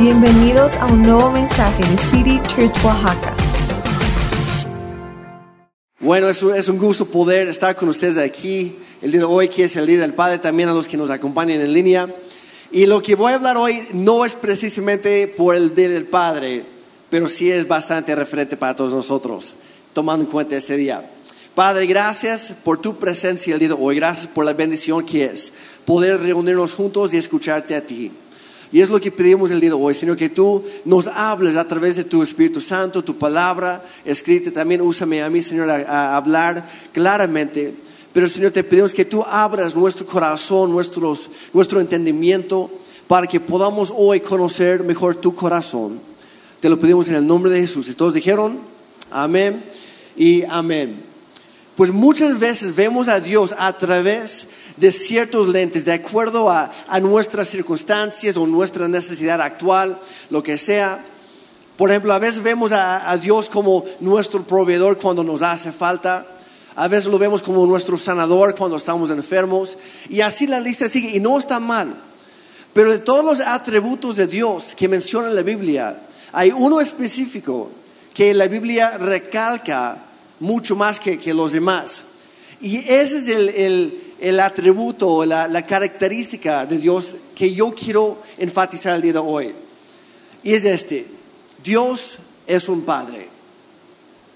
Bienvenidos a un nuevo mensaje de City Church Oaxaca. Bueno, es un, es un gusto poder estar con ustedes aquí el día de hoy, que es el Día del Padre, también a los que nos acompañan en línea. Y lo que voy a hablar hoy no es precisamente por el Día del Padre, pero sí es bastante referente para todos nosotros, tomando en cuenta este día. Padre, gracias por tu presencia el día de hoy, gracias por la bendición que es poder reunirnos juntos y escucharte a ti. Y es lo que pedimos el día de hoy, Señor, que tú nos hables a través de tu Espíritu Santo, tu palabra escrita. También úsame a mí, Señor, a, hablar claramente. Pero, Señor, te pedimos que tú abras nuestro corazón, nuestros, nuestro entendimiento, para que podamos hoy conocer mejor tu corazón. Te lo pedimos en el nombre de Jesús. Y todos dijeron, amén y amén. Pues muchas veces vemos a Dios a través de ciertos lentes, de acuerdo a, a, nuestras circunstancias o nuestra necesidad actual, lo que sea. Por ejemplo, a veces vemos a, a Dios como nuestro proveedor cuando nos hace falta. A veces lo vemos como nuestro sanador cuando estamos enfermos. Y así la lista sigue. Y no está mal. Pero de todos los atributos de Dios que menciona la Biblia, hay uno específico que la Biblia recalca mucho más que, que los demás. Y ese es el, el, el atributo, la, la, característica de Dios que yo quiero enfatizar el día de hoy. Y es este, Dios es un Padre.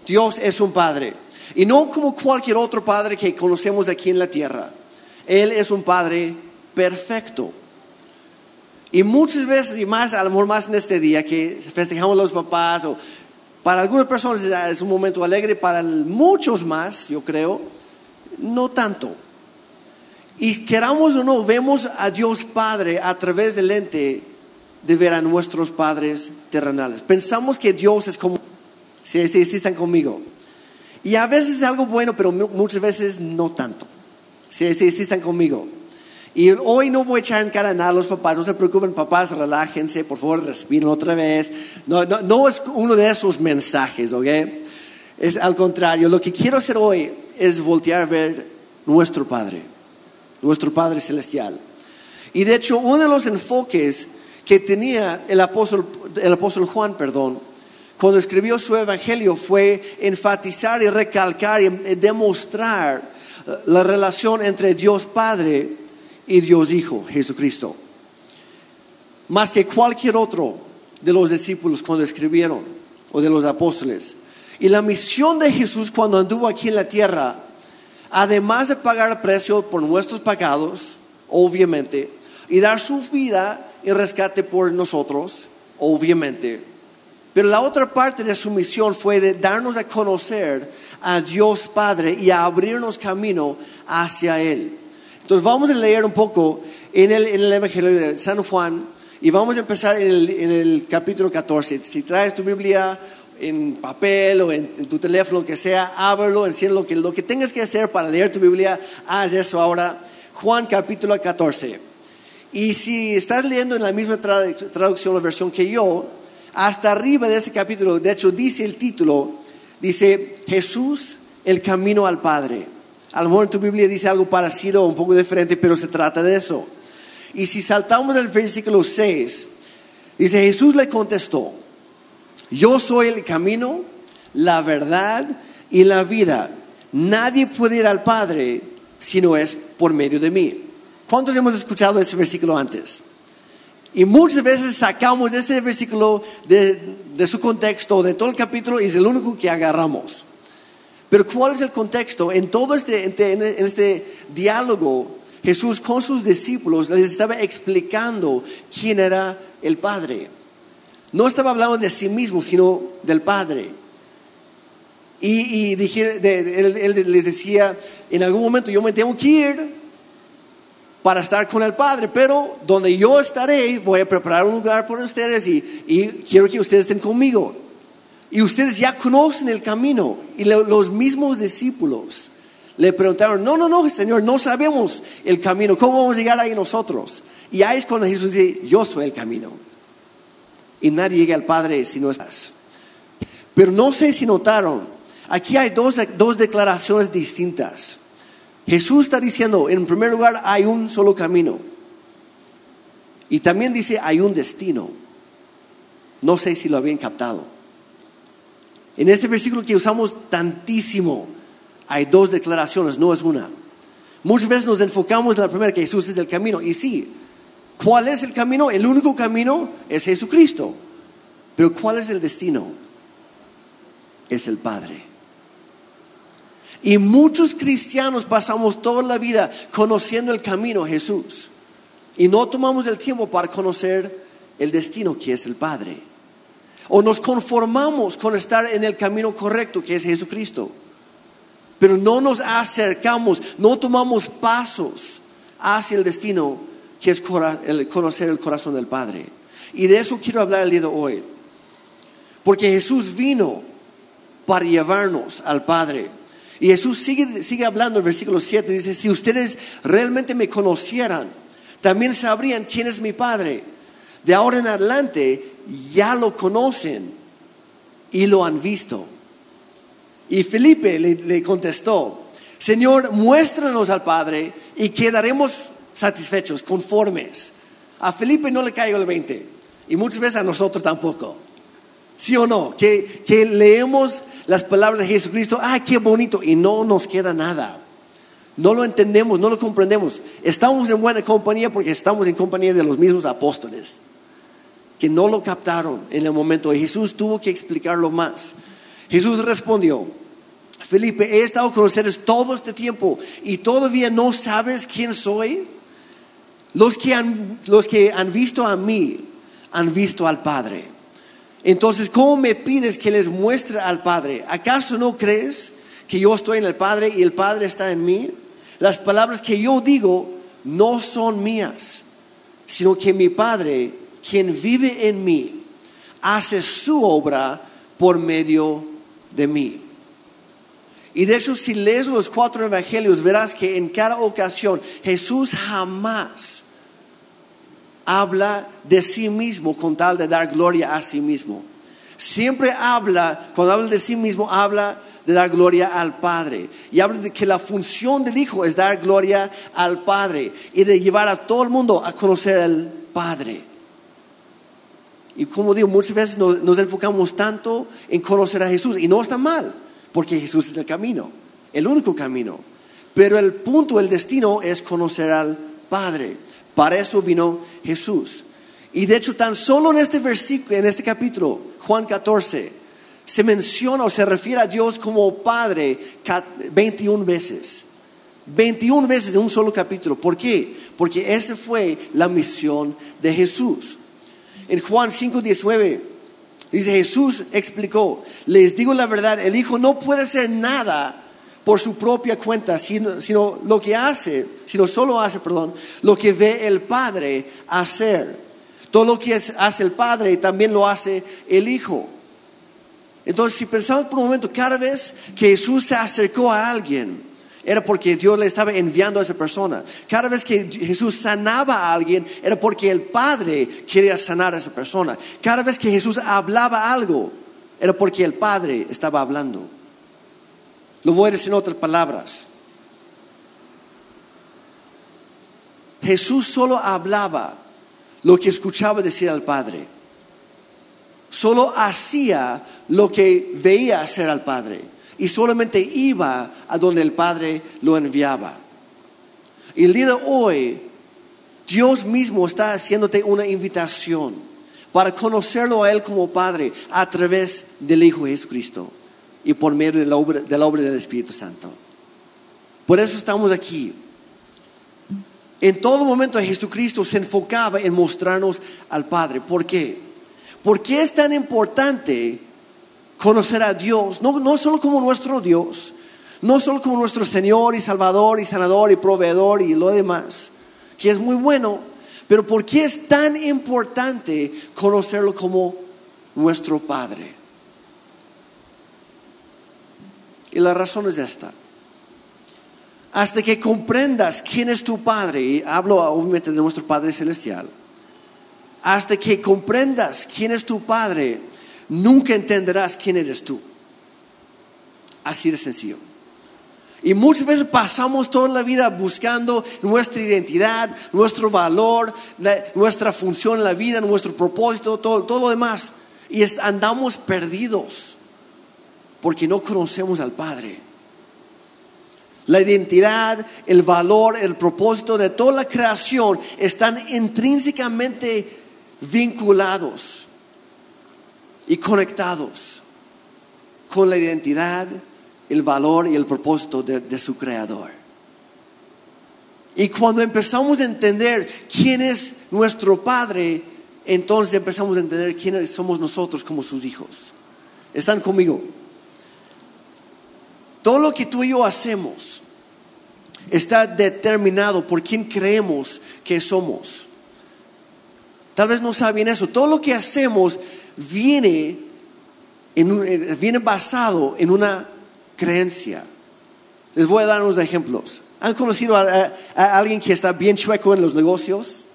Dios es un Padre. Y no como cualquier otro Padre que conocemos aquí en la tierra. Él es un Padre perfecto. Y muchas veces, y más, a lo mejor más en este día, que festejamos los papás, o para algunas personas es un momento alegre, para muchos más, yo creo, no tanto. Y queramos o no, vemos a Dios Padre a través del lente de ver a nuestros padres terrenales. Pensamos que Dios es como, sí, sí, sí están conmigo. Y a veces es algo bueno, pero muchas veces no tanto. Sí, sí, sí están conmigo. Y hoy no voy a echar en cara a nada a los papás, no se preocupen, papás, relájense, por favor, respiren otra vez. No, no, no es uno de esos mensajes, ¿ok? Es al contrario, lo que quiero hacer hoy es voltear a ver nuestro Padre, nuestro Padre Celestial. Y de hecho, uno de los enfoques que tenía el apóstol, el apóstol Juan, perdón, cuando escribió su evangelio fue enfatizar y recalcar y demostrar la relación entre Dios Padre y Dios Hijo, Jesucristo. Más que cualquier otro de los discípulos cuando escribieron, o de los apóstoles. Y la misión de Jesús cuando anduvo aquí en la tierra, además de pagar precio por nuestros pecados, obviamente, y dar su vida en rescate por nosotros, obviamente. Pero la otra parte de su misión fue de darnos a conocer a Dios Padre y a abrirnos camino hacia Él. Entonces vamos a leer un poco en el, Evangelio de San Juan y vamos a empezar en el capítulo 14. Si traes tu Biblia en papel o en, tu teléfono, que sea, ábrelo, enciende lo que, lo que tengas que hacer para leer tu Biblia, haz eso ahora. Juan capítulo 14. Y si estás leyendo en la misma traducción o versión que yo, hasta arriba de ese capítulo, de hecho dice el título, dice Jesús, el camino al Padre. A lo en tu Biblia dice algo parecido, un poco diferente, pero se trata de eso. Y si saltamos del versículo 6, dice Jesús le contestó, yo soy el camino, la verdad y la vida. Nadie puede ir al Padre si no es por medio de mí. ¿Cuántos hemos escuchado ese versículo antes? Y muchas veces sacamos este versículo de, de su contexto, de todo el capítulo, y es el único que agarramos. Pero ¿cuál es el contexto? En todo este, en este diálogo, Jesús con sus discípulos les estaba explicando quién era el Padre. No estaba hablando de sí mismo, sino del Padre. Y, él, les decía, en algún momento yo me tengo que ir para estar con el Padre, pero donde yo estaré, voy a preparar un lugar por ustedes y, y quiero que ustedes estén conmigo. Y ustedes ya conocen el camino. Y los mismos discípulos le preguntaron, no, no, no, Señor, no sabemos el camino. ¿Cómo vamos a llegar ahí nosotros? Y ahí es cuando Jesús dice, yo soy el camino. Y nadie llega al Padre si no es. Pero no sé si notaron, aquí hay dos, dos declaraciones distintas. Jesús está diciendo, en primer lugar, hay un solo camino. Y también dice, hay un destino. No sé si lo habían captado. En este versículo que usamos tantísimo, hay dos declaraciones, no es una. Muchas veces nos enfocamos en la primera, que Jesús es el camino. Y sí, ¿cuál es el camino? El único camino es Jesucristo. Pero ¿cuál es el destino? Es el Padre. Y muchos cristianos pasamos toda la vida conociendo el camino Jesús. Y no tomamos el tiempo para conocer el destino que es el Padre. O nos conformamos con estar en el camino correcto que es Jesucristo. Pero no nos acercamos, no tomamos pasos hacia el destino que es conocer el corazón del Padre. Y de eso quiero hablar el día de hoy. Porque Jesús vino para llevarnos al Padre. Y Jesús sigue, sigue hablando en el versículo 7, dice, si ustedes realmente me conocieran, también sabrían quién es mi Padre. De ahora en adelante ya lo conocen y lo han visto. Y Felipe le, contestó, Señor, muéstranos al Padre y quedaremos satisfechos, conformes. A Felipe no le caigo el 20 y muchas veces a nosotros tampoco. ¿Sí o no? Que, que leemos las palabras de Jesucristo, ¡ay, qué bonito! Y no nos queda nada. No lo entendemos, no lo comprendemos. Estamos en buena compañía porque estamos en compañía de los mismos apóstoles que no lo captaron en el momento Jesús tuvo que explicarlo más. Jesús respondió, Felipe, he estado con ustedes todo este tiempo y todavía no sabes quién soy. Los que han, los que han visto a mí han visto al Padre. Entonces, ¿cómo me pides que les muestre al Padre? ¿Acaso no crees que yo estoy en el Padre y el Padre está en mí? Las palabras que yo digo no son mías, sino que mi Padre quien vive en mí, hace su obra por medio de mí. Y de hecho, si lees los cuatro evangelios, verás que en cada ocasión Jesús jamás habla de sí mismo con tal de dar gloria a sí mismo. Siempre habla, cuando habla de sí mismo, habla de dar gloria al Padre. Y habla de que la función del Hijo es dar gloria al Padre y de llevar a todo el mundo a conocer al Padre. Y como digo, muchas veces nos, enfocamos tanto en conocer a Jesús y no está mal, porque Jesús es el camino, el único camino. Pero el punto, el destino es conocer al Padre. Para eso vino Jesús. Y de hecho, tan solo en este versículo, en este capítulo, Juan 14, se menciona o se refiere a Dios como Padre 21 veces. 21 veces en un solo capítulo. ¿Por qué? Porque esa fue la misión de Jesús. En Juan 5:19 dice Jesús explicó, les digo la verdad, el Hijo no puede hacer nada por su propia cuenta, sino, sino, lo que hace, sino solo hace, perdón, lo que ve el Padre hacer. Todo lo que hace el Padre también lo hace el Hijo. Entonces, si pensamos por un momento, cada vez que Jesús se acercó a alguien, era porque Dios le estaba enviando a esa persona. Cada vez que Jesús sanaba a alguien, era porque el Padre quería sanar a esa persona. Cada vez que Jesús hablaba algo, era porque el Padre estaba hablando. Lo voy a decir en otras palabras. Jesús solo hablaba lo que escuchaba decir al Padre. Solo hacía lo que veía hacer al Padre y solamente iba a donde el Padre lo enviaba. Y el día de hoy, Dios mismo está haciéndote una invitación para conocerlo a Él como Padre a través del Hijo Jesucristo y por medio de la obra, de la obra del Espíritu Santo. Por eso estamos aquí. En todo momento Jesucristo se enfocaba en mostrarnos al Padre. ¿Por qué? ¿Por qué es tan importante conocer a Dios, no, no solo como nuestro Dios, no solo como nuestro Señor y Salvador y Sanador y Proveedor y lo demás, que es muy bueno, pero ¿por qué es tan importante conocerlo como nuestro Padre? Y la razón es esta. Hasta que comprendas quién es tu Padre, y hablo obviamente de nuestro Padre Celestial, hasta que comprendas quién es tu Padre, nunca entenderás quién eres tú. Así de sencillo. Y muchas veces pasamos toda la vida buscando nuestra identidad, nuestro valor, nuestra función en la vida, nuestro propósito, todo, todo lo demás. y andamos perdidos porque no conocemos al Padre. La identidad, el valor, el propósito de toda la creación están intrínsecamente vinculados y conectados con la identidad, el valor y el propósito de, su creador. Y cuando empezamos a entender quién es nuestro Padre, entonces empezamos a entender quiénes somos nosotros como sus hijos. ¿Están conmigo? Todo lo que tú y yo hacemos está determinado por quién creemos que somos. Tal vez no saben eso. Todo lo que hacemos viene, en eh, viene basado en una creencia. Les voy a dar unos ejemplos. ¿Han conocido a alguien que está bien chueco en los negocios?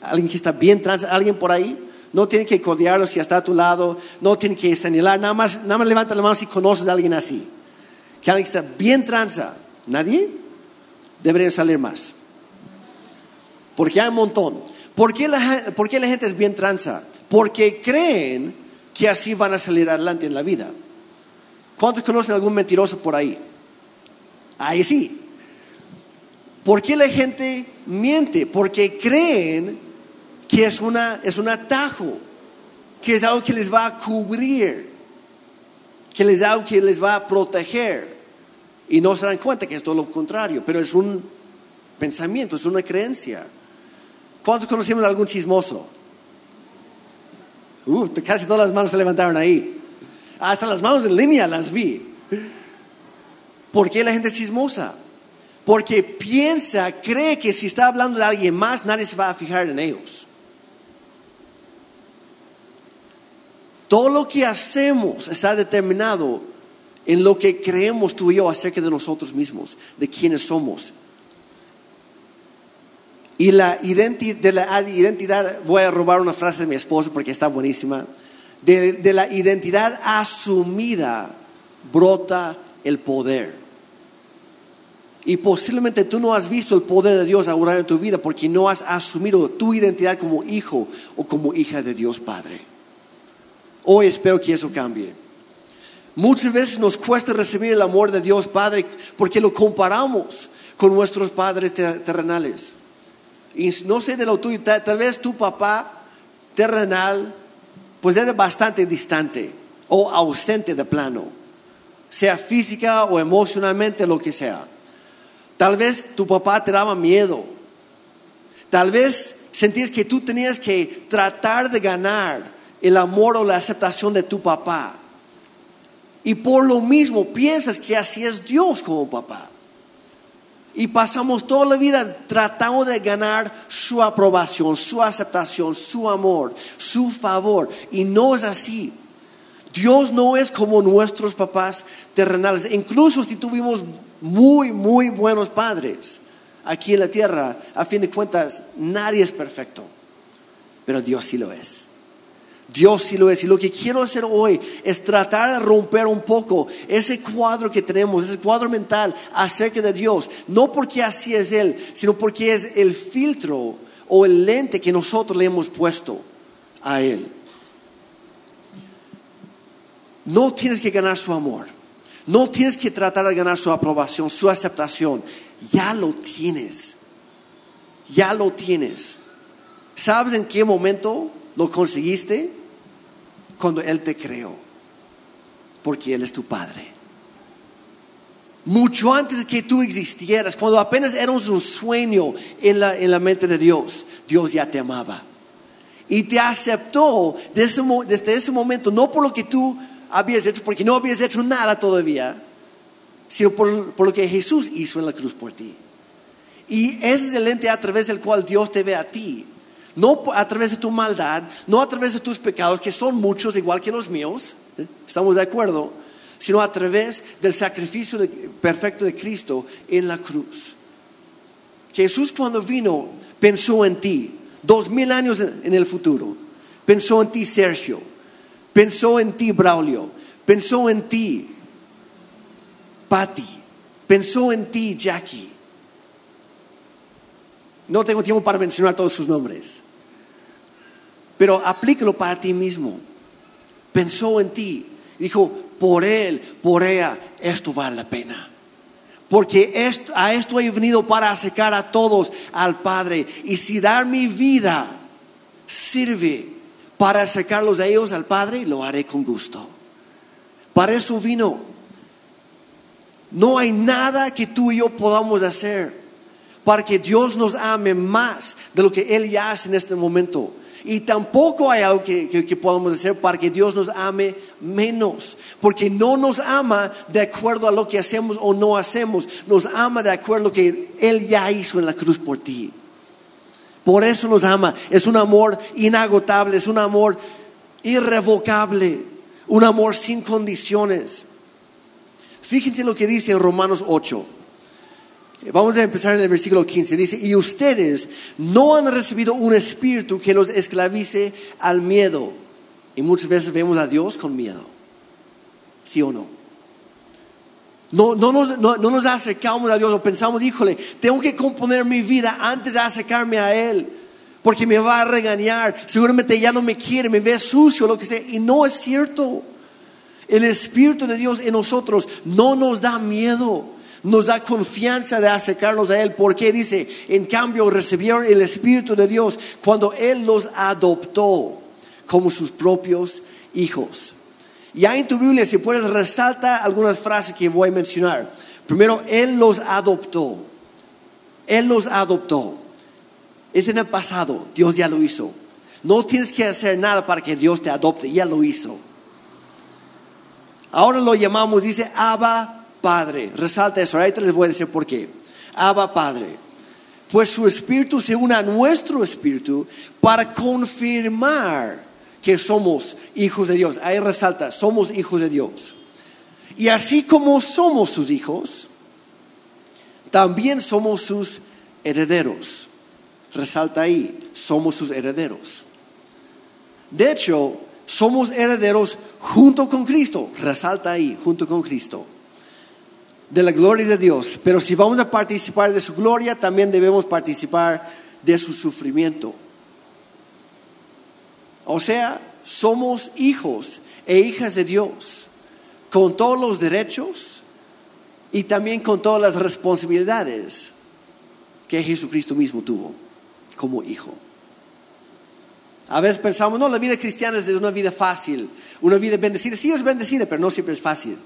¿Alguien que está bien trans? ¿Alguien por ahí? No tiene que codearlo si está a tu lado. No tiene que señalar. Nada más, nada más levanta la mano si conoces a alguien así. Que alguien está bien tranza. ¿Nadie? Deberían salir más. Porque hay un montón. ¿Por qué la, por la gente es bien tranza? Porque creen que así van a salir adelante en la vida. ¿Cuántos conocen algún mentiroso por ahí? Ahí sí. ¿Por qué la gente miente? Porque creen que es, una, es un atajo, que es algo que les va a cubrir, que es algo que les va a proteger. Y no se dan cuenta que es todo lo contrario, pero es un pensamiento, es una creencia. ¿Cuántos conocemos a algún chismoso? Uh, casi todas las manos se levantaron ahí. Hasta las manos en línea las vi. ¿Por qué la gente es chismosa? Porque piensa, cree que si está hablando de alguien más, nadie se va a fijar en ellos. Todo lo que hacemos está determinado en lo que creemos tú y yo acerca de nosotros mismos, de quiénes somos. Y la identi- de la identidad, voy a robar una frase de mi esposo porque está buenísima. De, de la identidad asumida brota el poder. Y posiblemente tú no has visto el poder de Dios ahora en tu vida porque no has asumido tu identidad como hijo o como hija de Dios Padre. Hoy espero que eso cambie. Muchas veces nos cuesta recibir el amor de Dios Padre porque lo comparamos con nuestros padres ter- terrenales. Y no sé de lo tuyo, tal vez tu papá terrenal pues era bastante distante o ausente de plano, sea física o emocionalmente, lo que sea. Tal vez tu papá te daba miedo. Tal vez sentías que tú tenías que tratar de ganar el amor o la aceptación de tu papá. Y por lo mismo piensas que así es Dios como papá. Y pasamos toda la vida tratando de ganar su aprobación, su aceptación, su amor, su favor. Y no es así. Dios no es como nuestros papás terrenales. Incluso si tuvimos muy, muy buenos padres aquí en la tierra, a fin de cuentas, nadie es perfecto. Pero Dios sí lo es. Dios sí lo es. Y lo que quiero hacer hoy es tratar de romper un poco ese cuadro que tenemos, ese cuadro mental acerca de Dios. No porque así es Él, sino porque es el filtro o el lente que nosotros le hemos puesto a Él. No tienes que ganar su amor. No tienes que tratar de ganar su aprobación, su aceptación. Ya lo tienes. Ya lo tienes. ¿Sabes en qué momento lo conseguiste? Cuando Él te creó. Porque Él es tu Padre. Mucho antes de que tú existieras, cuando apenas eras un sueño en la, en la mente de Dios, Dios ya te amaba. Y te aceptó de ese desde ese momento, no por lo que tú habías hecho, porque no habías hecho nada todavía, sino por, por lo que Jesús hizo en la cruz por ti. Y ese es el lente a través del cual Dios te ve a ti. No a través de tu maldad, no a través de tus pecados, que son muchos igual que los míos, ¿eh? estamos de acuerdo, sino a través del sacrificio perfecto de Cristo en la cruz. Jesús cuando vino pensó en ti, dos mil años en el futuro. Pensó en ti Sergio, pensó en ti Braulio, pensó en ti Patty, pensó en ti Jackie. No tengo tiempo para mencionar todos sus nombres, pero aplícalo para ti mismo. pensó en ti. Dijo, por él, por ella, esto vale la pena. Porque esto, a esto he venido para acercar a todos al Padre. Y si dar mi vida sirve para acercarlos a ellos al Padre, lo haré con gusto. Para eso vino. No hay nada que tú y yo podamos hacer para que Dios nos ame más de lo que Él ya hace en este momento. Y tampoco hay algo que, que, podamos hacer para que Dios nos ame menos. Porque no nos ama de acuerdo a lo que hacemos o no hacemos. Nos ama de acuerdo a lo que Él ya hizo en la cruz por ti. Por eso nos ama. Es un amor inagotable, es un amor irrevocable, un amor sin condiciones. Fíjense lo que dice en Romanos 8. Vamos a empezar en el versículo 15. Dice, y ustedes no han recibido un espíritu que los esclavice al miedo. Y muchas veces vemos a Dios con miedo. ¿Sí o no? No, no, nos, no, nos acercamos a Dios o pensamos, híjole, tengo que componer mi vida antes de acercarme a Él. Porque me va a regañar. Seguramente ya no me quiere, me ve sucio, lo que sea. Y no es cierto. El Espíritu de Dios en nosotros no nos da miedo nos da confianza de acercarnos a Él. Porque dice, en cambio recibieron el Espíritu de Dios cuando Él los adoptó como sus propios hijos. Ya en tu Biblia, si puedes, resalta algunas frases que voy a mencionar. Primero, Él los adoptó. Él los adoptó. Es en el pasado, Dios ya lo hizo. No tienes que hacer nada para que Dios te adopte, ya lo hizo. Ahora lo llamamos, dice, Abba Padre. Resalta eso, ahorita les voy a decir por qué. Abba Padre. Pues su espíritu se une a nuestro espíritu para confirmar que somos hijos de Dios. Ahí resalta, somos hijos de Dios. Y así como somos sus hijos, también somos sus herederos. Resalta ahí, somos sus herederos. De hecho, somos herederos junto con Cristo. Resalta ahí, junto con Cristo de la gloria de Dios, pero si vamos a participar de su gloria, también debemos participar de su sufrimiento. O sea, somos hijos e hijas de Dios, con todos los derechos y también con todas las responsabilidades que Jesucristo mismo tuvo como hijo. A veces pensamos, no, la vida cristiana es una vida fácil, una vida bendecida. Sí es bendecida, pero no siempre es fácil.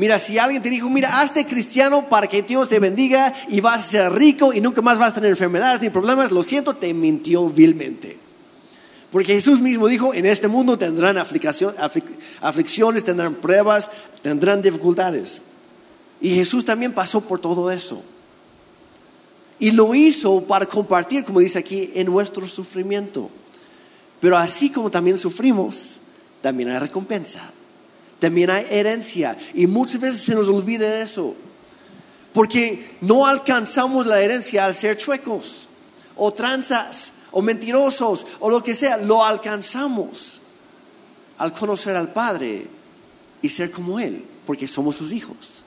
Mira, si alguien te dijo, mira, hazte cristiano para que Dios te bendiga y vas a ser rico y nunca más vas a tener enfermedades ni problemas, lo siento, te mintió vilmente. Porque Jesús mismo dijo, en este mundo tendrán aflicciones, tendrán pruebas, tendrán dificultades. Y Jesús también pasó por todo eso. Y lo hizo para compartir, como dice aquí, en nuestro sufrimiento. Pero así como también sufrimos, también hay recompensa también hay herencia. Y muchas veces se nos olvida eso. Porque no alcanzamos la herencia al ser chuecos, o tranzas, o mentirosos, o lo que sea. Lo alcanzamos al conocer al Padre y ser como Él, porque somos sus hijos.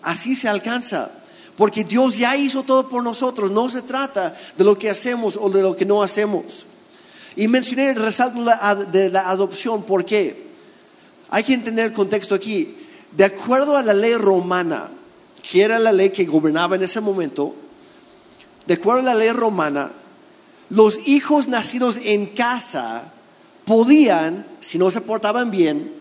Así se alcanza. Porque Dios ya hizo todo por nosotros. No se trata de lo que hacemos o de lo que no hacemos. Y mencioné el resalto de la adopción. ¿Por qué? Hay que entender el contexto aquí. De acuerdo a la ley romana, que era la ley que gobernaba en ese momento, de acuerdo a la ley romana, los hijos nacidos en casa podían, si no se portaban bien,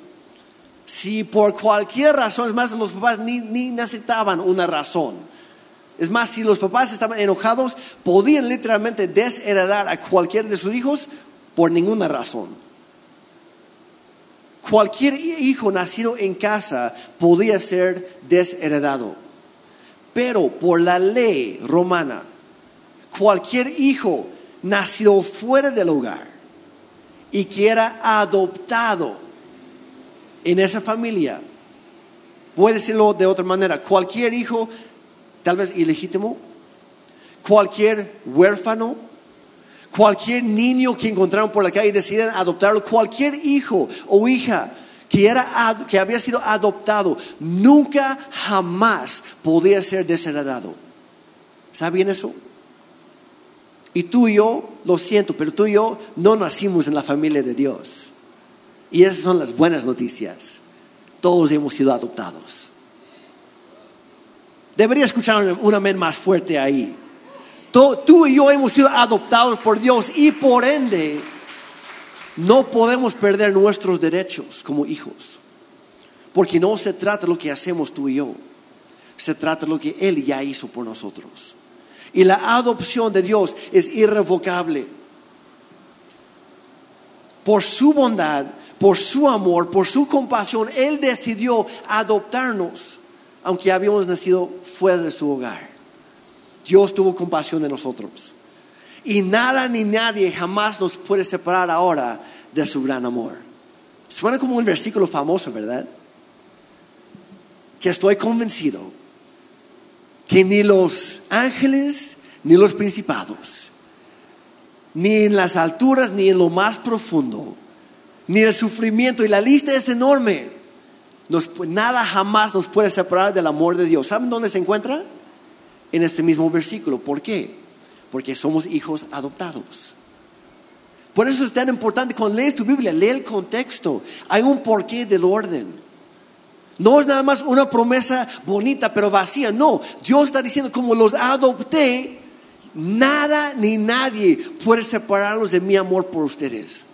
si por cualquier razón, es más, los papás ni, ni necesitaban una razón. Es más, si los papás estaban enojados, podían literalmente desheredar a cualquier de sus hijos por ninguna razón. Cualquier hijo nacido en casa podía ser desheredado. Pero por la ley romana, cualquier hijo nacido fuera del hogar y que era adoptado en esa familia, voy a decirlo de otra manera, cualquier hijo, tal vez ilegítimo, cualquier huérfano, Cualquier niño que encontraron por la calle y decidieron adoptarlo, cualquier hijo o hija que, era, que había sido adoptado, nunca jamás podía ser desheredado. ¿Saben bien eso? Y tú y yo, lo siento, pero tú y yo no nacimos en la familia de Dios. Y esas son las buenas noticias. Todos hemos sido adoptados. Debería escuchar un amén más fuerte ahí. Tú, y yo hemos sido adoptados por Dios y por ende no podemos perder nuestros derechos como hijos. Porque no se trata de lo que hacemos tú y yo. Se trata de lo que Él ya hizo por nosotros. Y la adopción de Dios es irrevocable. Por su bondad, por su amor, por su compasión, Él decidió adoptarnos, aunque habíamos nacido fuera de su hogar. Dios tuvo compasión de nosotros. Y nada ni nadie jamás nos puede separar ahora de su gran amor. Suena como un versículo famoso, ¿verdad? Que estoy convencido que ni los ángeles, ni los principados, ni en las alturas, ni en lo más profundo, ni el sufrimiento, y la lista es enorme, nada jamás nos puede separar del amor de Dios. ¿Saben dónde se encuentra? En este mismo versículo. ¿Por qué? Porque somos hijos adoptados. Por eso es tan importante cuando lees tu Biblia, lee el contexto. Hay un porqué del orden. No es nada más una promesa bonita pero vacía. No, Dios está diciendo como los adopté, nada ni nadie puede separarlos de mi amor por ustedes.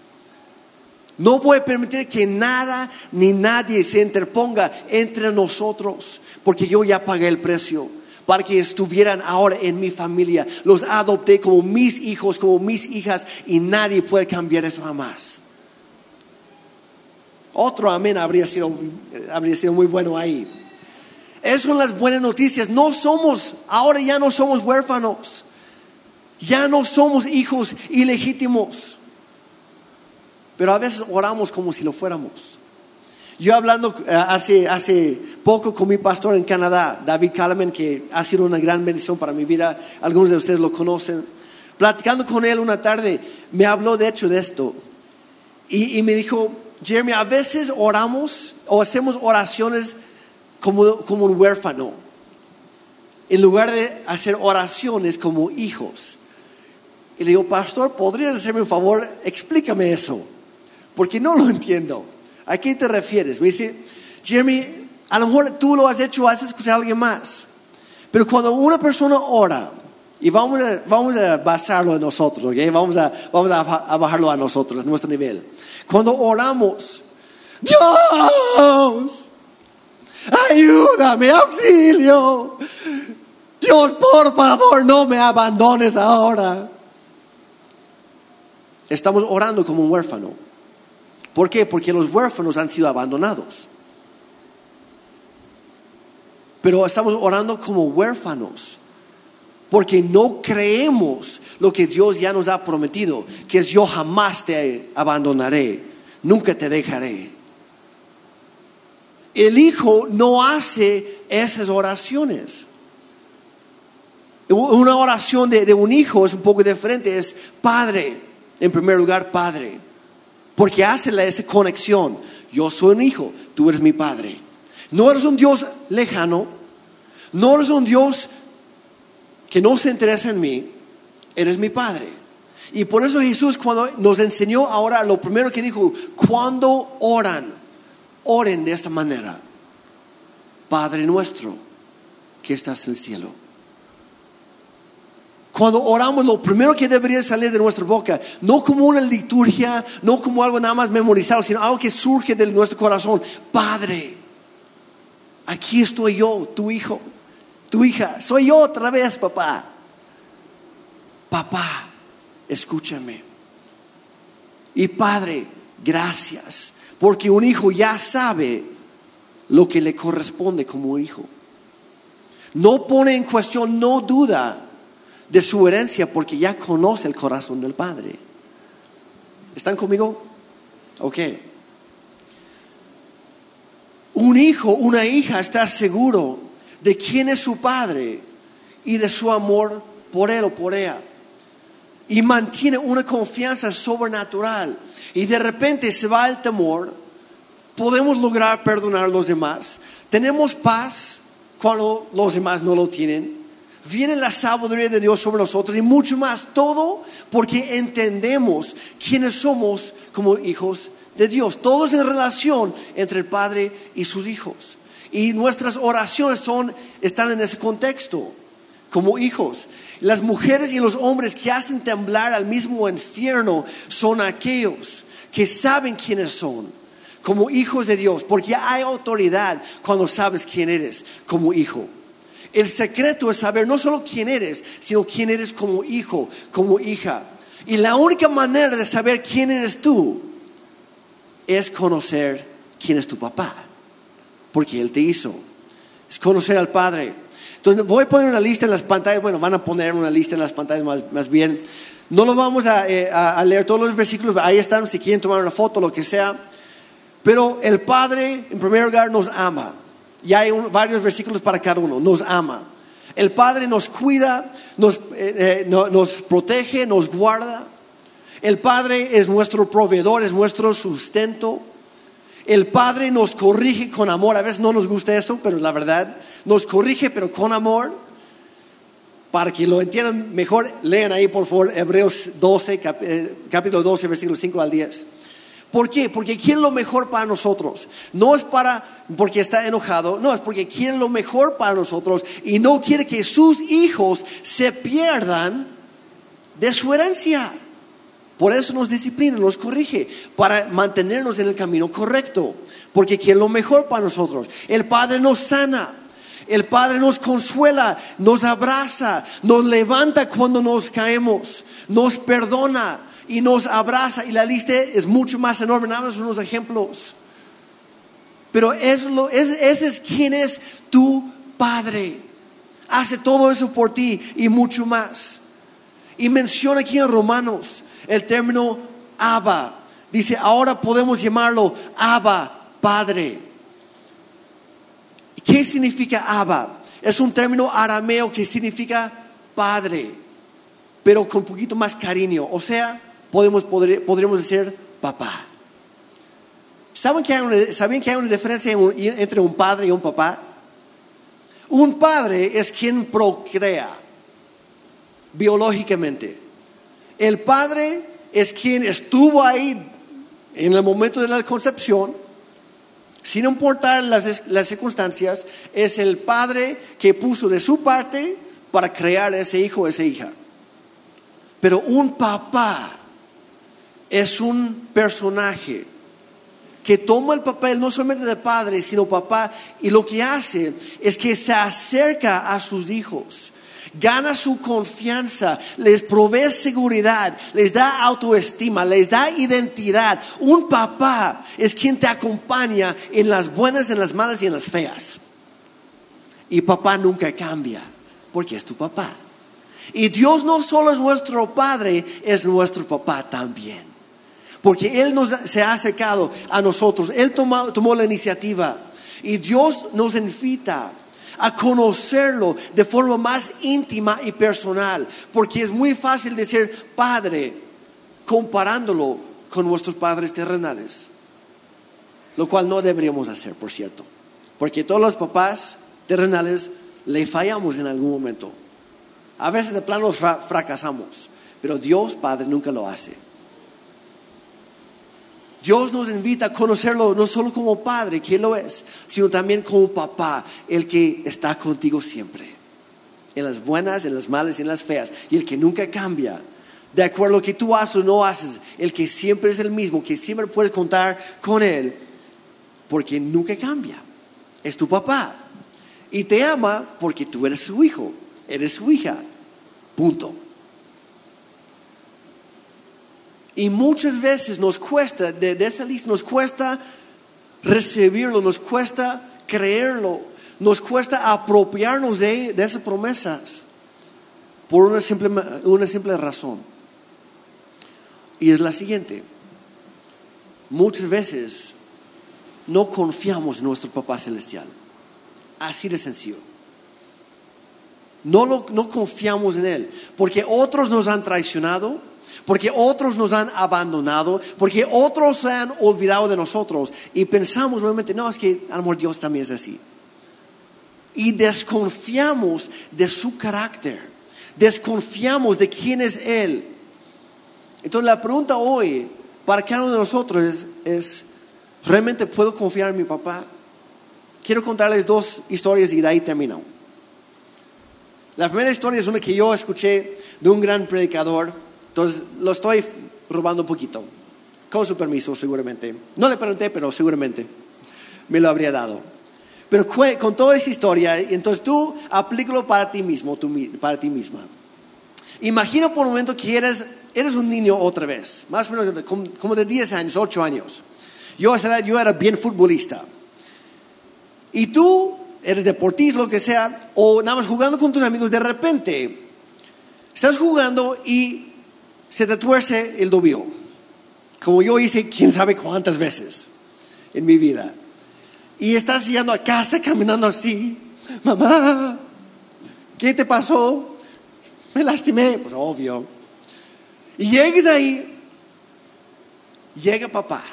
No voy a permitir que nada ni nadie se interponga entre nosotros, porque yo ya pagué el precio para que estuvieran ahora en mi familia. Los adopté como mis hijos, como mis hijas, y nadie puede cambiar eso jamás. Otro amén habría sido, habría sido muy bueno ahí. Esas son las buenas noticias. No somos, ahora ya no somos huérfanos. Ya no somos hijos ilegítimos. Pero a veces oramos como si lo fuéramos. Yo hablando eh, hace, hace poco con mi pastor en Canadá, David Kalaman, que ha sido una gran bendición para mi vida, algunos de ustedes lo conocen. Platicando con él una tarde, me habló de hecho de esto. Y, y me dijo, Jeremy, a veces oramos o hacemos oraciones como, como un huérfano, en lugar de hacer oraciones como hijos. Y le digo, pastor, ¿podrías hacerme un favor? Explícame eso, porque no lo entiendo. ¿A qué te refieres? Me dice, Jeremy, a lo mejor tú lo has hecho, has escuchado a alguien más. Pero cuando una persona ora, y vamos a, vamos a basarlo en nosotros, ¿ok? Vamos, a, vamos a, bajarlo a nosotros, a nuestro nivel. Cuando oramos, Dios, ayúdame, auxilio. Dios, por favor, no me abandones ahora. Estamos orando como un huérfano. ¿Por qué? Porque los huérfanos han sido abandonados. Pero estamos orando como huérfanos porque no creemos lo que Dios ya nos ha prometido, que es yo jamás te abandonaré, nunca te dejaré. El Hijo no hace esas oraciones. Una oración de, un hijo es un poco diferente, es Padre, en primer lugar Padre, porque hace esa conexión. Yo soy un hijo, tú eres mi Padre. No eres un Dios lejano, no eres un Dios que no se interesa en mí, eres mi Padre. Y por eso Jesús cuando nos enseñó ahora, lo primero que dijo, cuando oran, oren de esta manera. Padre nuestro, que estás en el cielo. Cuando oramos, lo primero que debería salir de nuestra boca, no como una liturgia, no como algo nada más memorizado, sino algo que surge de nuestro corazón. Padre, aquí estoy yo, tu hijo tu hija, soy yo otra vez, papá. Papá, escúchame. Y padre, gracias, porque un hijo ya sabe lo que le corresponde como hijo. No pone en cuestión, no duda de su herencia porque ya conoce el corazón del Padre. ¿Están conmigo? Ok. Un hijo, una hija está seguro de quién es su padre y de su amor por él o por ella. Y mantiene una confianza sobrenatural. Y de repente se va el temor. Podemos lograr perdonar a los demás. Tenemos paz cuando los demás no lo tienen. Viene la sabiduría de Dios sobre nosotros y mucho más. Todo porque entendemos quiénes somos como hijos de Dios. Todo es en relación entre el Padre y sus hijos. Y nuestras oraciones son, están en ese contexto, como hijos. Las mujeres y los hombres que hacen temblar al mismo infierno son aquellos que saben quiénes son, como hijos de Dios, porque hay autoridad cuando sabes quién eres como hijo. El secreto es saber no solo quién eres, sino quién eres como hijo, como hija. Y la única manera de saber quién eres tú es conocer quién es tu papá, porque Él te hizo. Es conocer al Padre. Entonces voy a poner una lista en las pantallas, bueno, van a poner una lista en las pantallas más, bien. No lo vamos eh, a, leer todos los versículos, ahí están, si quieren tomar una foto, lo que sea. Pero el Padre, en primer lugar, nos ama. Y hay varios versículos para cada uno, nos ama. El Padre nos cuida, nos, eh, eh, nos protege, nos guarda. El Padre es nuestro proveedor, es nuestro sustento. El Padre nos corrige con amor. A veces no nos gusta eso, pero la verdad. Nos corrige, pero con amor. Para que lo entiendan mejor, lean ahí por favor Hebreos 12, eh, capítulo 12, versículos 5 al 10. ¿Por qué? Porque quiere lo mejor para nosotros. No es para porque está enojado, no, es porque quiere lo mejor para nosotros y no quiere que sus hijos se pierdan de su herencia. Por eso nos disciplina, nos corrige, para mantenernos en el camino correcto, porque quiere lo mejor para nosotros. El Padre nos sana, el Padre nos consuela, nos abraza, nos levanta cuando nos caemos, nos perdona y nos abraza. Y la lista es mucho más enorme, nada más unos ejemplos. Pero es ese es quien es tu Padre. Hace todo eso por ti y mucho más. Y menciona aquí en Romanos el término Abba. Dice, ahora podemos llamarlo Abba, Padre. ¿Qué significa Abba? Es un término arameo que significa Padre, pero con un poquito más cariño. O sea, podemos, podríamos decir papá. ¿Saben que, hay una, ¿Saben que hay una diferencia entre un padre y un papá? Un padre es quien procrea biológicamente. El padre es quien estuvo ahí en el momento de la concepción, sin importar las, circunstancias, es el padre que puso de su parte para crear ese hijo o esa hija. Pero un papá es un personaje que toma el papel no solamente de padre, sino papá, y lo que hace es que se acerca a sus hijos gana su confianza, les provee seguridad, les da autoestima, les da identidad. Un papá es quien te acompaña en las buenas, en las malas y en las feas. Y papá nunca cambia, porque es tu papá. Y Dios no solo es nuestro Padre, es nuestro papá también. Porque Él nos, se ha acercado a nosotros, Él tomó, tomó la iniciativa. Y Dios nos invita a conocerlo de forma más íntima y personal, porque es muy fácil decir padre comparándolo con nuestros padres terrenales, lo cual no deberíamos hacer, por cierto, porque todos los papás terrenales le fallamos en algún momento. A veces de plano fracasamos, pero Dios Padre nunca lo hace. Dios nos invita a conocerlo no solo como Padre, que lo es, sino también como Papá, el que está contigo siempre. En las buenas, en las malas y en las feas. Y el que nunca cambia. De acuerdo a lo que tú haces o no haces. El que siempre es el mismo, que siempre puedes contar con Él. Porque nunca cambia. Es tu papá. Y te ama porque tú eres su hijo. Eres su hija. Punto. Y muchas veces nos cuesta, de, esa lista, nos cuesta recibirlo, nos cuesta creerlo, nos cuesta apropiarnos de, esas promesas por una simple, una simple razón. Y es la siguiente. Muchas veces no confiamos en nuestro Papá Celestial. Así de sencillo. No, no confiamos en Él. Porque otros nos han traicionado porque otros nos han abandonado, porque otros se han olvidado de nosotros y pensamos realmente, no, es que amor Dios también es así. Y desconfiamos de su carácter, desconfiamos de quién es Él. Entonces la pregunta hoy para cada uno de nosotros es, es, ¿realmente puedo confiar en mi papá? Quiero contarles dos historias y de ahí termino. La primera historia es una que yo escuché de un gran predicador, entonces lo estoy robando un poquito, con su permiso seguramente. No le pregunté, pero seguramente me lo habría dado. Pero con toda esa historia, entonces tú aplícalo para ti mismo, para ti misma. Imagina por un momento que eres, eres un niño otra vez, más o menos como, de 10 años, 8 años. Yo a esa edad yo era bien futbolista. Y tú eres deportista, lo que sea, o nada más jugando con tus amigos, de repente estás jugando y se te tuerce el dobio. Como yo hice quién sabe cuántas veces en mi vida. Y estás llegando a casa caminando así. Mamá, ¿qué te pasó? Me lastimé. Pues obvio. Y llegues ahí. Llega papá.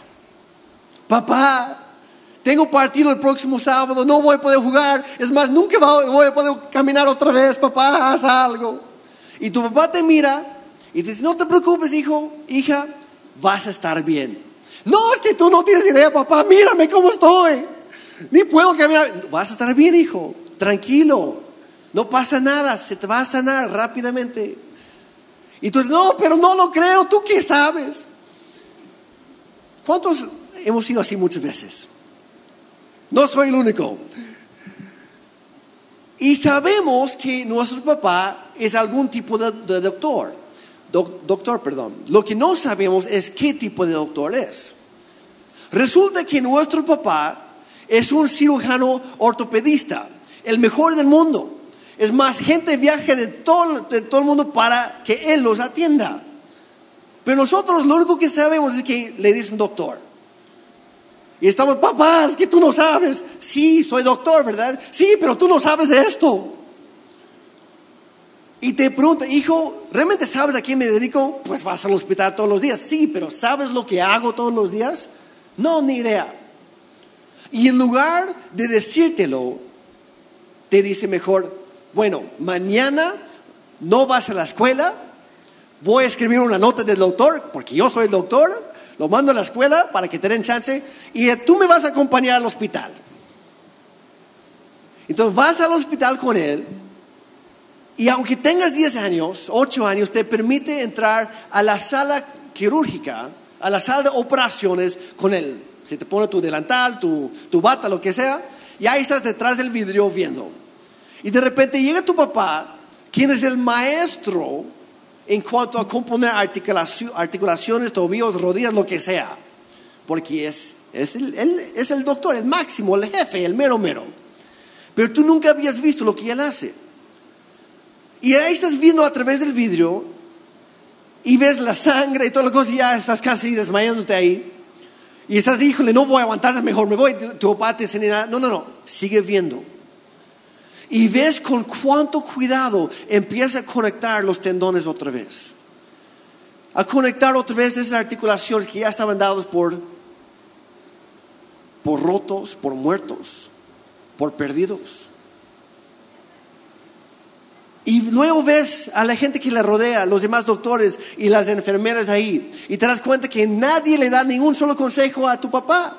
Papá, tengo partido el próximo sábado, no voy a poder jugar. Es más, nunca voy a poder caminar otra vez. Papá, haz algo. Y tu papá te mira y te dice, no te preocupes, hijo, hija, vas a estar bien. No, es que tú no tienes idea, papá, mírame cómo estoy. Ni puedo caminar. Vas a estar bien, hijo. Tranquilo. No pasa nada. Se te va a sanar rápidamente. Y tú dices, no, pero no lo creo. ¿Tú qué sabes? ¿Cuántos hemos sido así muchas veces? No soy el único. Y sabemos que nuestro papá es algún tipo de, doctor. Doctor, perdón. Lo que no sabemos es qué tipo de doctor es. Resulta que nuestro papá es un cirujano ortopedista, el mejor del mundo. Es más, gente viaja de todo, de todo el mundo para que él los atienda. Pero nosotros lo único que sabemos es que le dicen doctor. Y estamos, papás, que tú no sabes. Sí, soy doctor, ¿verdad? Sí, pero tú no sabes de esto. Y te pregunta, hijo, ¿realmente sabes a quién me dedico? Pues vas al hospital todos los días. Sí, pero ¿sabes lo que hago todos los días? No, ni idea. Y en lugar de decírtelo, te dice mejor, bueno, mañana no vas a la escuela, voy a escribir una nota del doctor, porque yo soy el doctor, lo mando a la escuela para que te den chance, y tú me vas a acompañar al hospital. Entonces vas al hospital con él, y aunque tengas 10 años, 8 años, te permite entrar a la sala quirúrgica, a la sala de operaciones con él. Se te pone tu delantal, tu, tu bata, lo que sea, y ahí estás detrás del vidrio viendo. Y de repente llega tu papá, quien es el maestro en cuanto a componer articulaciones, tobillos, rodillas, lo que sea. Porque es, es, el, es el doctor, el máximo, el jefe, el mero mero. Pero tú nunca habías visto lo que él hace. Y ahí estás viendo a través del vidrio y ves la sangre y toda la cosa y ya estás casi desmayándote ahí. Y estás, híjole, no voy a aguantar, mejor me voy. Tu papá te No, no, no, sigue viendo. Y ves con cuánto cuidado empieza a conectar los tendones otra vez. A conectar otra vez esas articulaciones que ya estaban dados por, por rotos, por muertos, por perdidos. Y luego ves a la gente que le rodea, los demás doctores y las enfermeras ahí. Y te das cuenta que nadie le da ningún solo consejo a tu papá.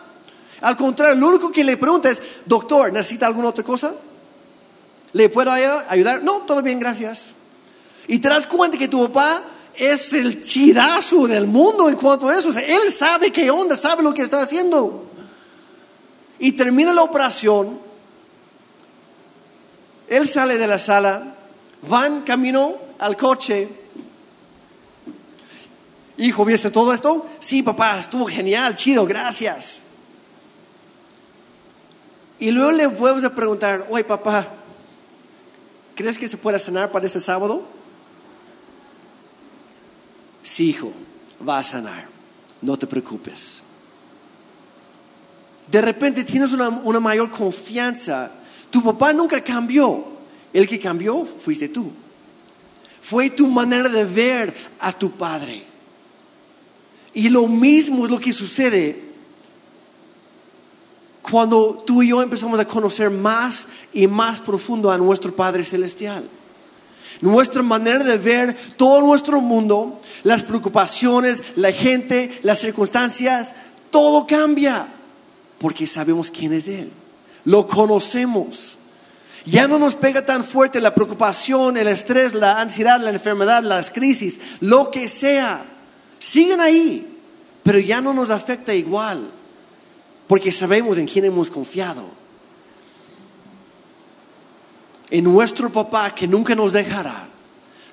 Al contrario, lo único que le pregunta es, doctor, ¿necesita alguna otra cosa? ¿Le puedo ayudar? No, todo bien, gracias. Y te das cuenta que tu papá es el chidazo del mundo en cuanto a eso. él sabe qué onda, sabe lo que está haciendo. Y termina la operación. Él sale de la sala van camino al coche. Hijo, ¿viste todo esto? Sí, papá, estuvo genial, chido, gracias. Y luego le vuelves a preguntar, oye papá, ¿crees que se pueda sanar para este sábado? Sí, hijo, va a sanar, no te preocupes. De repente tienes una, una mayor confianza. Tu papá nunca cambió. El que cambió fuiste tú. Fue tu manera de ver a tu padre. Y lo mismo es lo que sucede cuando tú y yo empezamos a conocer más y más profundo a nuestro Padre Celestial. nuestra manera de ver todo nuestro mundo, las preocupaciones, la gente, las circunstancias, todo cambia porque sabemos quién es Él. Lo conocemos. Ya no nos pega tan fuerte la preocupación, el estrés, la ansiedad, la enfermedad, las crisis, lo que sea. Siguen ahí, pero ya no nos afecta igual, porque sabemos en quién hemos confiado. En nuestro papá que nunca nos dejará,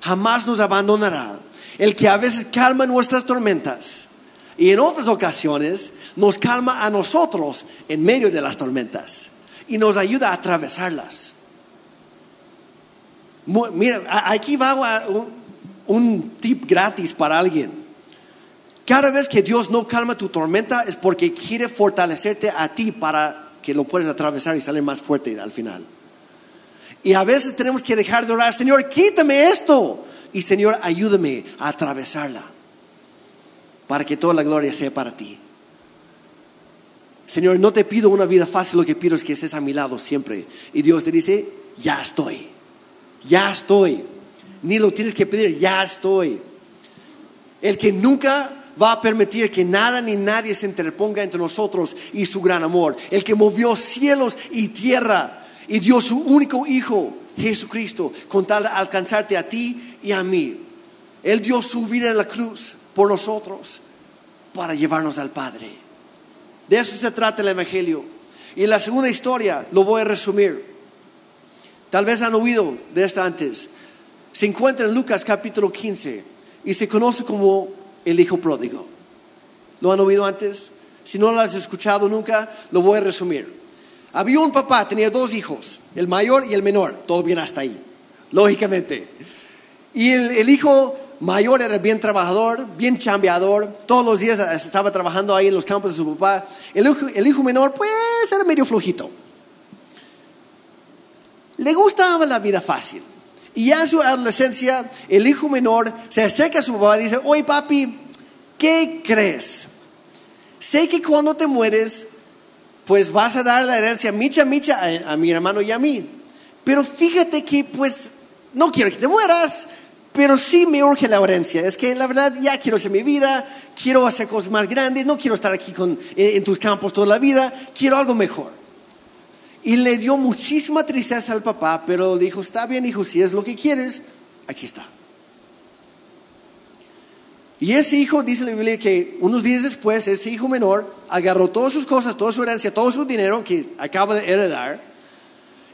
jamás nos abandonará, el que a veces calma nuestras tormentas y en otras ocasiones nos calma a nosotros en medio de las tormentas y nos ayuda a atravesarlas. Mira, aquí va un, tip gratis para alguien. Cada vez que Dios no calma tu tormenta es porque quiere fortalecerte a ti para que lo puedas atravesar y salir más fuerte al final. Y a veces tenemos que dejar de orar, Señor, quítame esto. Y Señor, ayúdame a atravesarla para que toda la gloria sea para ti. Señor, no te pido una vida fácil, lo que pido es que estés a mi lado siempre. Y Dios te dice, ya estoy ya estoy. Ni lo tienes que pedir, ya estoy. El que nunca va a permitir que nada ni nadie se interponga entre nosotros y su gran amor. El que movió cielos y tierra y dio su único Hijo, Jesucristo, con tal de alcanzarte a ti y a mí. Él dio su vida en la cruz por nosotros para llevarnos al Padre. De eso se trata el Evangelio. Y la segunda historia lo voy a resumir. Tal vez han oído de esta antes. Se encuentra en Lucas capítulo 15 y se conoce como el hijo pródigo. ¿Lo han oído antes? Si no lo has escuchado nunca, lo voy a resumir. Había un papá, tenía dos hijos, el mayor y el menor, todo bien hasta ahí, lógicamente. Y el, hijo mayor era bien trabajador, bien chambeador, todos los días estaba trabajando ahí en los campos de su papá. El el hijo menor, pues, era medio flojito le gustaba la vida fácil. Y ya en su adolescencia, el hijo menor se acerca a su papá y dice, oye papi, ¿qué crees? Sé que cuando te mueres, pues vas a dar la herencia micha micha a, mi hermano y a mí. Pero fíjate que pues no quiero que te mueras, pero sí me urge la herencia. Es que la verdad ya quiero hacer mi vida, quiero hacer cosas más grandes, no quiero estar aquí en tus campos toda la vida, quiero algo mejor. Y le dio muchísima tristeza al papá, pero dijo, está bien hijo, si es lo que quieres, aquí está. Y ese hijo, dice la Biblia, que unos días después, ese hijo menor agarró todas sus cosas, toda su herencia, todo su dinero que acaba de heredar,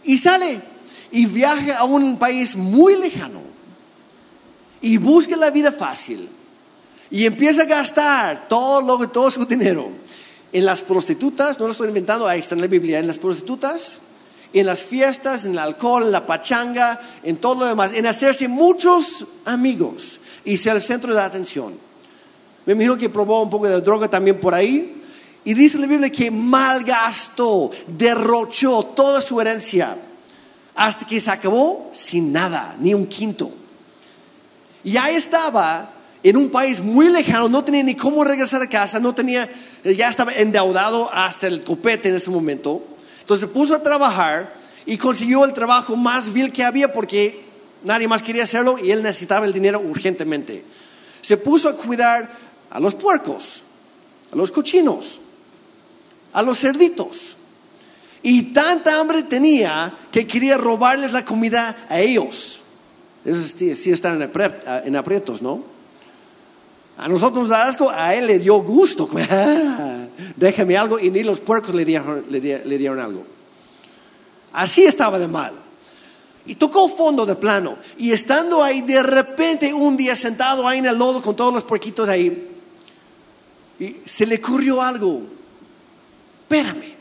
y sale y viaja a un país muy lejano y busca la vida fácil y empieza a gastar todo, lo, todo su dinero en las prostitutas, no lo estoy inventando, ahí está en la Biblia, en las prostitutas, en las fiestas, en el alcohol, en la pachanga, en todo lo demás, en hacerse muchos amigos y ser el centro de atención. Me imagino que probó un poco de droga también por ahí. Y dice la Biblia que malgastó, derrochó toda su herencia hasta que se acabó sin nada, ni un quinto. Y ahí estaba en un país muy lejano, no tenía ni cómo regresar a casa, no tenía, eh, ya estaba endeudado hasta el copete en ese momento. Entonces se puso a trabajar y consiguió el trabajo más vil que había porque nadie más quería hacerlo y él necesitaba el dinero urgentemente. Se puso a cuidar a los puercos, a los cochinos, a los cerditos. Y tanta hambre tenía que quería robarles la comida a ellos. Eso sí, sí están en aprietos, ¿no? A nosotros nos da asco, a él le dio gusto. Déjame algo y ni los puercos le dieron, le, dieron algo. Así estaba de mal. Y tocó fondo de plano. Y estando ahí, de repente, un día sentado ahí en el lodo con todos los puerquitos ahí, y se le ocurrió algo. Espérame.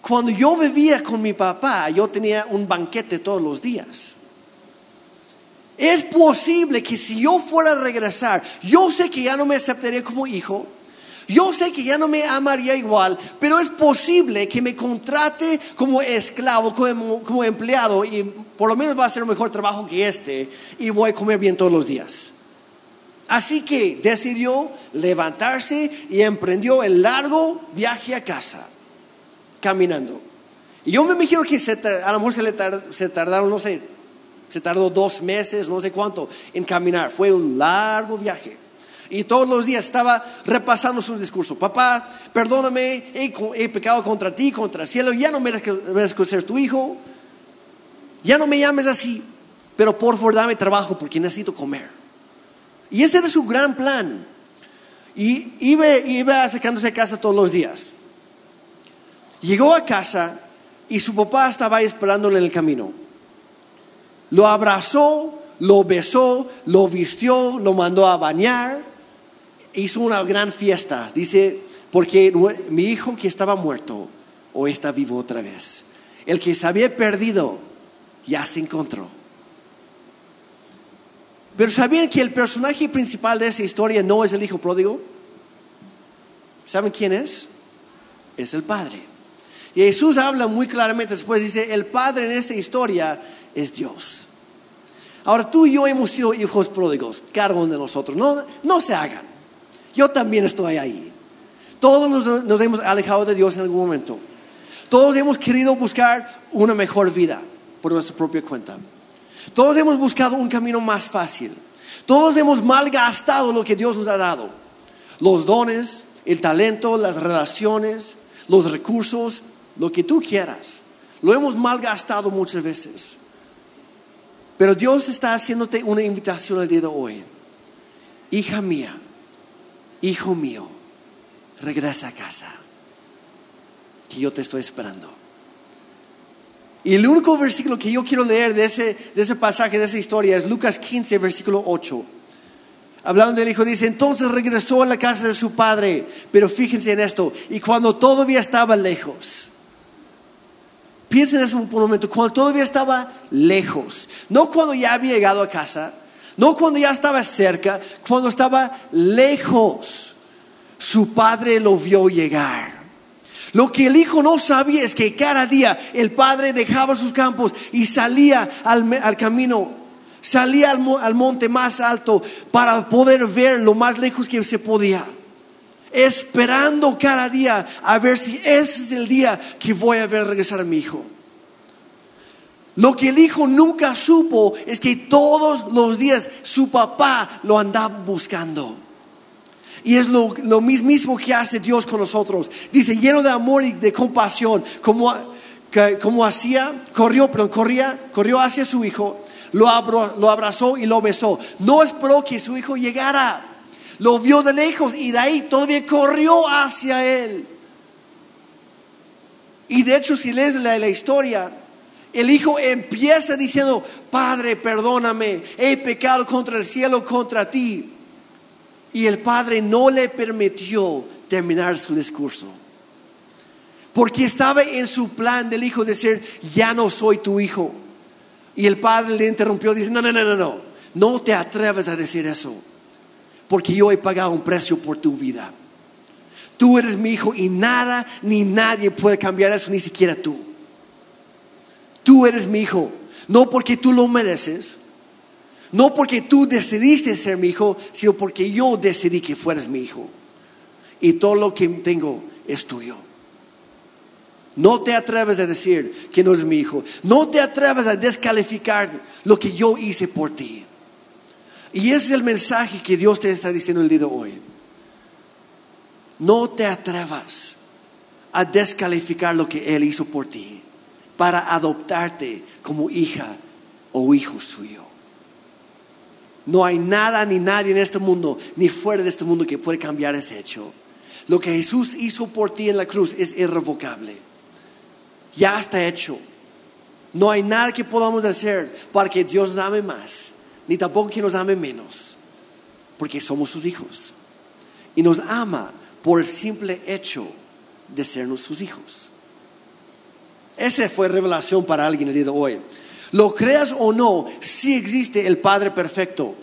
Cuando yo vivía con mi papá, yo tenía un banquete todos los días. Es posible que si yo fuera a regresar, yo sé que ya no me aceptaría como hijo, yo sé que ya no me amaría igual, pero es posible que me contrate como esclavo, como, empleado y por lo menos va a ser un mejor trabajo que este y voy a comer bien todos los días. Así que decidió levantarse y emprendió el largo viaje a casa, caminando. Y yo me imagino que a lo mejor se, le se tardaron, no sé, Se tardó dos meses, no sé cuánto, en caminar. Fue un largo viaje. Y todos los días estaba repasando su discurso. Papá, perdóname, he, pecado contra ti, contra el cielo. Ya no merezco, ser tu hijo. Ya no me llames así. Pero por favor dame trabajo porque necesito comer. Y ese era su gran plan. Y iba, iba acercándose a casa todos los días. Llegó a casa y su papá estaba esperándole en el camino. Lo abrazó, lo besó, lo vistió, lo mandó a bañar. Hizo una gran fiesta. Dice, porque mi hijo que estaba muerto hoy está vivo otra vez. El que se había perdido ya se encontró. Pero ¿sabían que el personaje principal de esa historia no es el hijo pródigo? ¿Saben quién es? Es el padre. Y Jesús habla muy claramente después, dice, el Padre en esta historia es Dios. Ahora tú y yo hemos sido hijos pródigos, uno de nosotros. No, no se hagan. Yo también estoy ahí. Todos nos, nos hemos alejado de Dios en algún momento. Todos hemos querido buscar una mejor vida por nuestra propia cuenta. Todos hemos buscado un camino más fácil. Todos hemos malgastado lo que Dios nos ha dado. Los dones, el talento, las relaciones, los recursos, lo que tú quieras. Lo hemos malgastado muchas veces. Pero Dios está haciéndote una invitación el día de hoy. Hija mía, hijo mío, regresa a casa, que yo te estoy esperando. Y el único versículo que yo quiero leer de ese, de ese pasaje, de esa historia, es Lucas 15, versículo 8. Hablando del hijo, dice, entonces regresó a la casa de su padre, pero fíjense en esto, y cuando todavía estaba lejos, Piensen en eso un momento, cuando todavía estaba lejos, no cuando ya había llegado a casa, no cuando ya estaba cerca, cuando estaba lejos, su padre lo vio llegar. Lo que el hijo no sabía es que cada día el padre dejaba sus campos y salía al, camino, salía al, al monte más alto para poder ver lo más lejos que se podía esperando cada día a ver si ese es el día que voy a ver regresar a mi hijo. Lo que el hijo nunca supo es que todos los días su papá lo andaba buscando. Y es lo, mismo que hace Dios con nosotros. Dice, lleno de amor y de compasión, como, como hacía, corrió, pero corría, corrió hacia su hijo, lo, lo abrazó y lo besó. No esperó que su hijo llegara. Lo vio de lejos y de ahí todavía corrió hacia él. Y de hecho, si lees la, la historia, el hijo empieza diciendo, Padre, perdóname, he pecado contra el cielo, contra ti. Y el padre no le permitió terminar su discurso. Porque estaba en su plan del hijo decir, ya no soy tu hijo. Y el padre le interrumpió, dice, no, no, no, no, no, no te atreves a decir eso porque yo he pagado un precio por tu vida. Tú eres mi hijo y nada ni nadie puede cambiar eso, ni siquiera tú. Tú eres mi hijo, no porque tú lo mereces, no porque tú decidiste ser mi hijo, sino porque yo decidí que fueras mi hijo. Y todo lo que tengo es tuyo. No te atreves a decir que no es mi hijo. No te atreves a descalificar lo que yo hice por ti. Y ese es el mensaje que Dios te está diciendo el día de hoy. No te atrevas a descalificar lo que Él hizo por ti para adoptarte como hija o hijo suyo. No hay nada ni nadie en este mundo, ni fuera de este mundo que puede cambiar ese hecho. Lo que Jesús hizo por ti en la cruz es irrevocable. Ya está hecho. No hay nada que podamos hacer para que Dios nos ame más ni tampoco que nos ame menos, porque somos sus hijos. Y nos ama por el simple hecho de sernos sus hijos. Esa fue revelación para alguien el día de hoy. Lo creas o no, sí existe el Padre perfecto.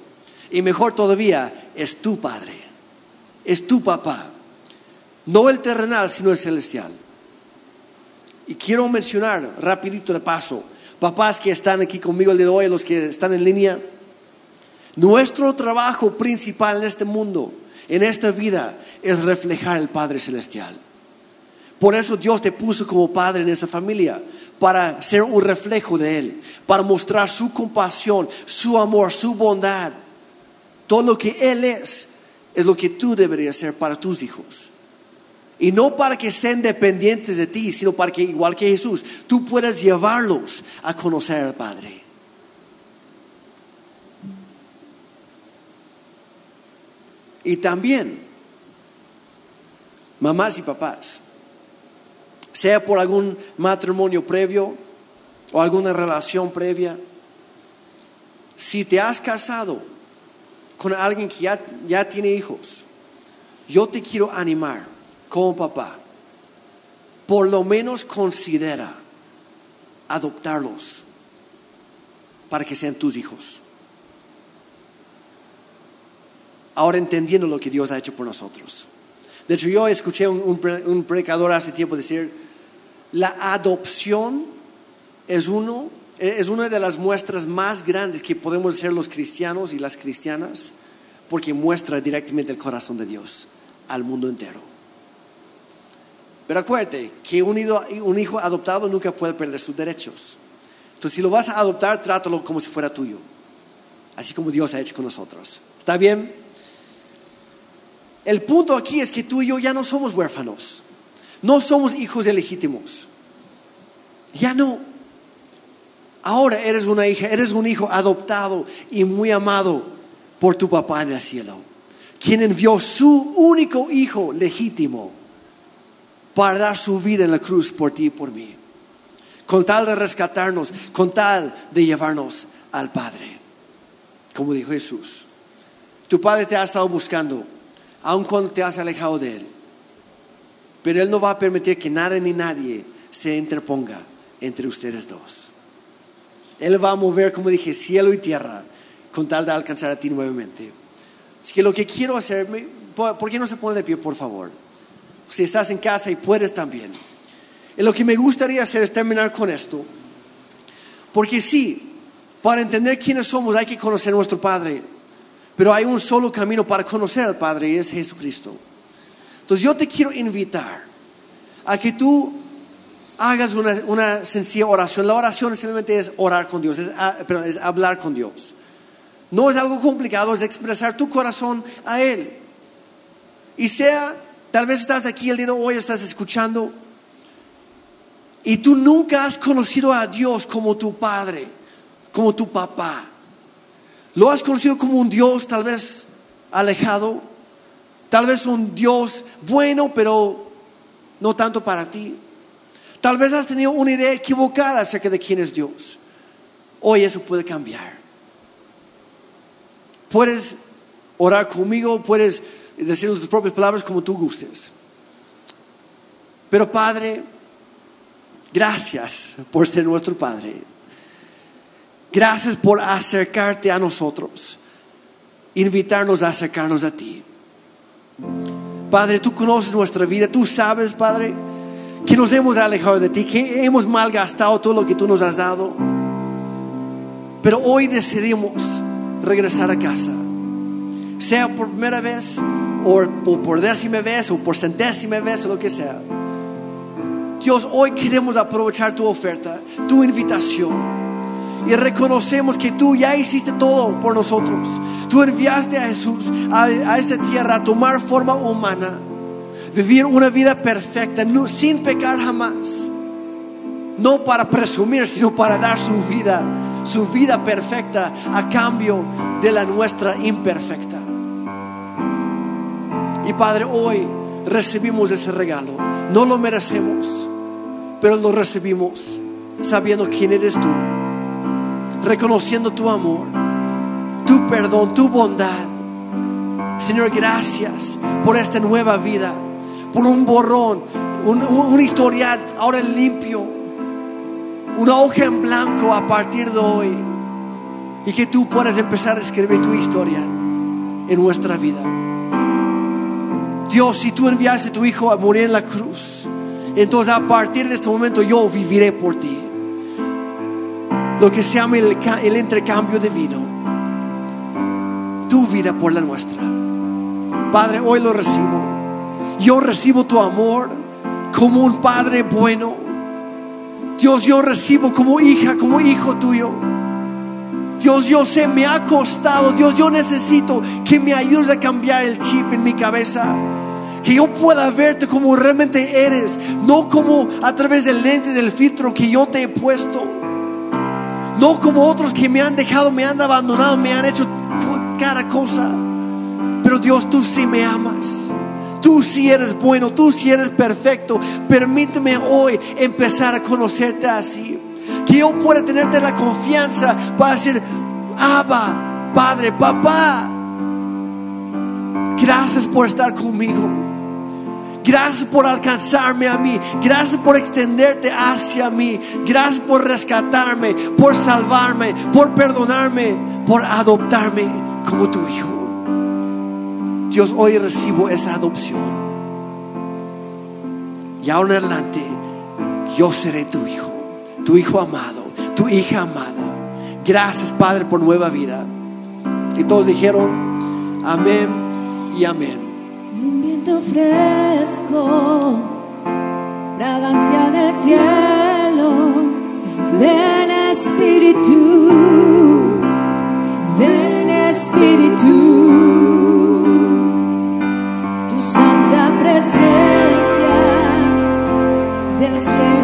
Y mejor todavía, es tu Padre. Es tu papá. No el terrenal, sino el celestial. Y quiero mencionar rapidito de paso, papás que están aquí conmigo el día de hoy, los que están en línea. Nuestro trabajo principal en este mundo, en esta vida, es reflejar el Padre Celestial. Por eso Dios te puso como padre en esa familia, para ser un reflejo de Él, para mostrar su compasión, su amor, su bondad. Todo lo que Él es, es lo que tú deberías ser para tus hijos. Y no para que sean dependientes de ti, sino para que, igual que Jesús, tú puedas llevarlos a conocer al Padre. Y también, mamás y papás, sea por algún matrimonio previo o alguna relación previa, si te has casado con alguien que ya, ya tiene hijos, yo te quiero animar como papá, por lo menos considera adoptarlos para que sean tus hijos. Ahora entendiendo lo que Dios ha hecho por nosotros. De hecho, yo escuché un, un, predicador hace tiempo decir, la adopción es, uno, es una de las muestras más grandes que podemos hacer los cristianos y las cristianas, porque muestra directamente el corazón de Dios al mundo entero. Pero acuérdate que un hijo, un hijo adoptado nunca puede perder sus derechos. Entonces, si lo vas a adoptar, trátalo como si fuera tuyo, así como Dios ha hecho con nosotros. ¿Está bien? El punto aquí es que tú y yo ya no somos huérfanos. No somos hijos ilegítimos. Ya no. Ahora eres una hija, eres un hijo adoptado y muy amado por tu papá en el cielo, quien envió su único hijo legítimo para dar su vida en la cruz por ti y por mí, con tal de rescatarnos, con tal de llevarnos al Padre. Como dijo Jesús, tu Padre te ha estado buscando aun cuando te has alejado de Él. Pero Él no va a permitir que nada ni nadie se interponga entre ustedes dos. Él va a mover, como dije, cielo y tierra con tal de alcanzar a ti nuevamente. Así que lo que quiero hacer, ¿por qué no se pone de pie, por favor? Si estás en casa y puedes también. Y lo que me gustaría hacer es terminar con esto. Porque sí, para entender quiénes somos hay que conocer a nuestro Padre. Pero hay un solo camino para conocer al Padre y es Jesucristo. Entonces yo te quiero invitar a que tú hagas una, sencilla oración. La oración simplemente es orar con Dios, es, es hablar con Dios. No es algo complicado, es expresar tu corazón a Él. Y sea, tal vez estás aquí el día de hoy, estás escuchando, y tú nunca has conocido a Dios como tu Padre, como tu papá. Lo has conocido como un Dios tal vez alejado, tal vez un Dios bueno, pero no tanto para ti. Tal vez has tenido una idea equivocada acerca de quién es Dios. Hoy eso puede cambiar. Puedes orar conmigo, puedes decir tus propias palabras como tú gustes. Pero Padre, gracias por ser nuestro Padre. Gracias por acercarte a nosotros, invitarnos a acercarnos a ti. Padre, tú conoces nuestra vida, tú sabes, Padre, que nos hemos alejado de ti, que hemos malgastado todo lo que tú nos has dado. Pero hoy decidimos regresar a casa, sea por primera vez, o por décima vez, o por centésima vez, o lo que sea. Dios, hoy queremos aprovechar tu oferta, tu invitación y reconocemos que tú ya hiciste todo por nosotros. Tú enviaste a Jesús a, esta tierra a tomar forma humana, vivir una vida perfecta, sin pecar jamás. No para presumir, sino para dar su vida, su vida perfecta a cambio de la nuestra imperfecta. Y Padre, hoy recibimos ese regalo. No lo merecemos, pero lo recibimos sabiendo quién eres tú reconociendo tu amor, tu perdón, tu bondad. Señor, gracias por esta nueva vida, por un borrón, un, historial ahora limpio, una hoja en blanco a partir de hoy. Y que tú puedas empezar a escribir tu historia en nuestra vida. Dios, si tú enviaste a tu Hijo a morir en la cruz, entonces a partir de este momento yo viviré por ti lo que se llama el, el intercambio divino. Tu vida por la nuestra. Padre, hoy lo recibo. Yo recibo tu amor como un Padre bueno. Dios, yo recibo como hija, como hijo tuyo. Dios, yo sé, me ha costado. Dios, yo necesito que me ayudes a cambiar el chip en mi cabeza. Que yo pueda verte como realmente eres, no como a través del lente del filtro que yo te he puesto. No como otros que me han dejado, me han abandonado, me han hecho cada cosa. Pero Dios, tú sí me amas. Tú sí eres bueno, tú sí eres perfecto. Permíteme hoy empezar a conocerte así. Que yo pueda tenerte la confianza para decir, Abba, Padre, Papá. Gracias por estar conmigo. Gracias por alcanzarme a mí. Gracias por extenderte hacia mí. Gracias por rescatarme, por salvarme, por perdonarme, por adoptarme como tu hijo. Dios, hoy recibo esa adopción. Y ahora en adelante, yo seré tu hijo, tu hijo amado, tu hija amada. Gracias, Padre, por nueva vida. Y todos dijeron, amén y amén te ofrezco fragancia del cielo, ven espíritu, ven espíritu, tu santa presencia del cielo.